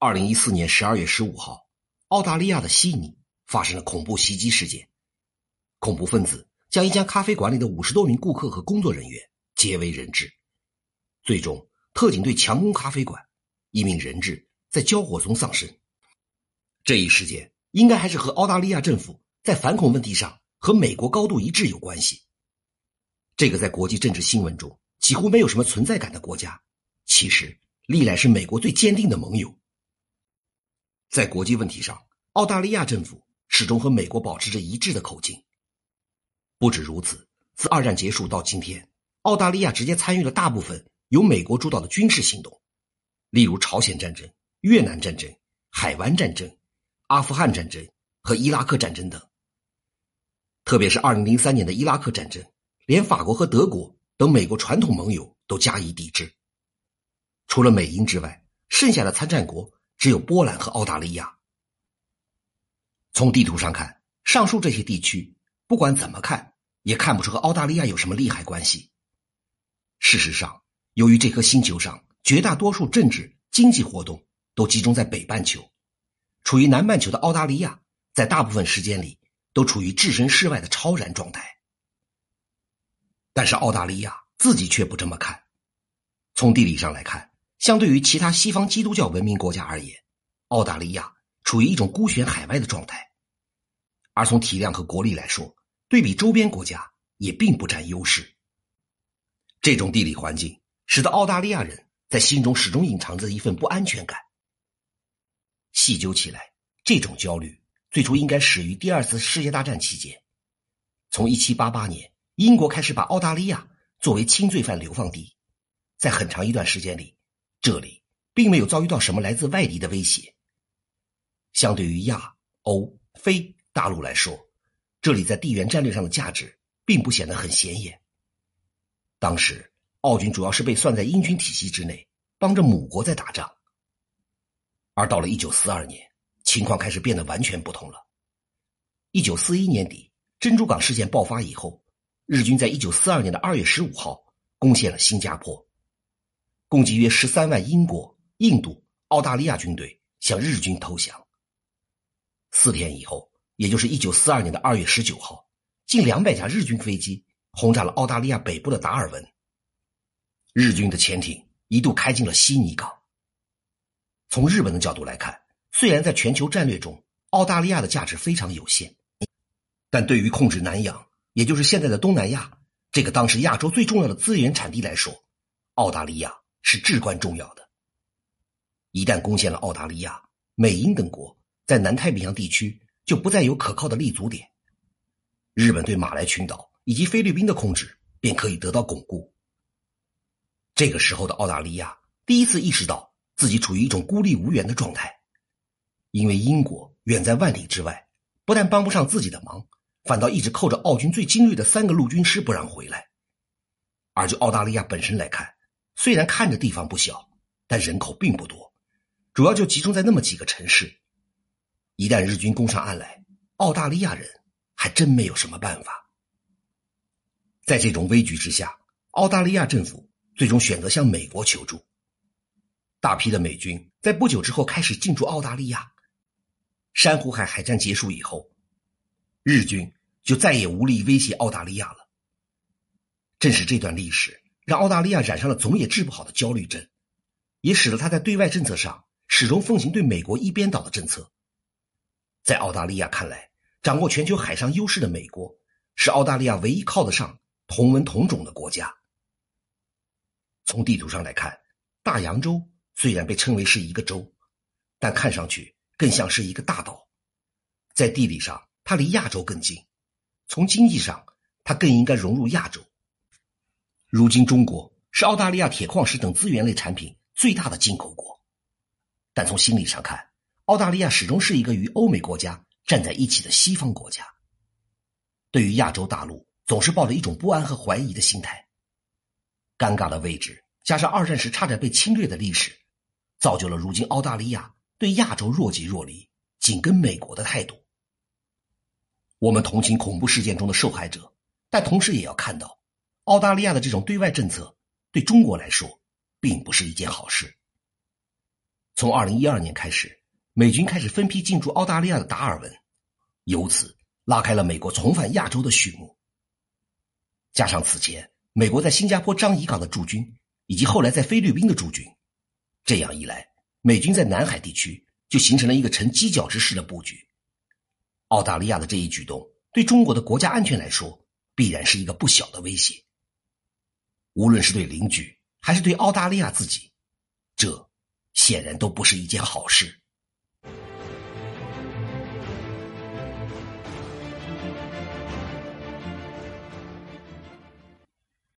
二零一四年十二月十五号，澳大利亚的悉尼发生了恐怖袭击事件，恐怖分子将一家咖啡馆里的五十多名顾客和工作人员皆为人质。最终，特警队强攻咖啡馆，一名人质在交火中丧生。这一事件应该还是和澳大利亚政府在反恐问题上和美国高度一致有关系。这个在国际政治新闻中几乎没有什么存在感的国家，其实历来是美国最坚定的盟友。在国际问题上，澳大利亚政府始终和美国保持着一致的口径。不止如此，自二战结束到今天，澳大利亚直接参与了大部分由美国主导的军事行动，例如朝鲜战争、越南战争、海湾战争、阿富汗战争和伊拉克战争等。特别是二零零三年的伊拉克战争，连法国和德国等美国传统盟友都加以抵制。除了美英之外，剩下的参战国。只有波兰和澳大利亚。从地图上看，上述这些地区不管怎么看，也看不出和澳大利亚有什么利害关系。事实上，由于这颗星球上绝大多数政治、经济活动都集中在北半球，处于南半球的澳大利亚，在大部分时间里都处于置身事外的超然状态。但是澳大利亚自己却不这么看。从地理上来看。相对于其他西方基督教文明国家而言，澳大利亚处于一种孤悬海外的状态，而从体量和国力来说，对比周边国家也并不占优势。这种地理环境使得澳大利亚人在心中始终隐藏着一份不安全感。细究起来，这种焦虑最初应该始于第二次世界大战期间。从1788年，英国开始把澳大利亚作为轻罪犯流放地，在很长一段时间里。这里并没有遭遇到什么来自外敌的威胁。相对于亚、欧、非大陆来说，这里在地缘战略上的价值并不显得很显眼。当时，澳军主要是被算在英军体系之内，帮着母国在打仗。而到了一九四二年，情况开始变得完全不同了。一九四一年底，珍珠港事件爆发以后，日军在一九四二年的二月十五号攻陷了新加坡。共计约十三万英国、印度、澳大利亚军队向日军投降。四天以后，也就是一九四二年的二月十九号，近两百架日军飞机轰炸了澳大利亚北部的达尔文。日军的潜艇一度开进了悉尼港。从日本的角度来看，虽然在全球战略中，澳大利亚的价值非常有限，但对于控制南洋，也就是现在的东南亚这个当时亚洲最重要的资源产地来说，澳大利亚。是至关重要的。一旦攻陷了澳大利亚，美英等国在南太平洋地区就不再有可靠的立足点，日本对马来群岛以及菲律宾的控制便可以得到巩固。这个时候的澳大利亚第一次意识到自己处于一种孤立无援的状态，因为英国远在万里之外，不但帮不上自己的忙，反倒一直扣着澳军最精锐的三个陆军师不让回来。而就澳大利亚本身来看，虽然看着地方不小，但人口并不多，主要就集中在那么几个城市。一旦日军攻上岸来，澳大利亚人还真没有什么办法。在这种危局之下，澳大利亚政府最终选择向美国求助。大批的美军在不久之后开始进驻澳大利亚。珊瑚海海战结束以后，日军就再也无力威胁澳大利亚了。正是这段历史。让澳大利亚染上了总也治不好的焦虑症，也使得他在对外政策上始终奉行对美国一边倒的政策。在澳大利亚看来，掌握全球海上优势的美国是澳大利亚唯一靠得上、同文同种的国家。从地图上来看，大洋洲虽然被称为是一个洲，但看上去更像是一个大岛。在地理上，它离亚洲更近；从经济上，它更应该融入亚洲。如今，中国是澳大利亚铁矿石等资源类产品最大的进口国，但从心理上看，澳大利亚始终是一个与欧美国家站在一起的西方国家。对于亚洲大陆，总是抱着一种不安和怀疑的心态。尴尬的位置加上二战时差点被侵略的历史，造就了如今澳大利亚对亚洲若即若离、紧跟美国的态度。我们同情恐怖事件中的受害者，但同时也要看到。澳大利亚的这种对外政策，对中国来说，并不是一件好事。从二零一二年开始，美军开始分批进驻澳大利亚的达尔文，由此拉开了美国重返亚洲的序幕。加上此前美国在新加坡樟宜港的驻军，以及后来在菲律宾的驻军，这样一来，美军在南海地区就形成了一个呈犄角之势的布局。澳大利亚的这一举动，对中国的国家安全来说，必然是一个不小的威胁。无论是对邻居，还是对澳大利亚自己，这显然都不是一件好事。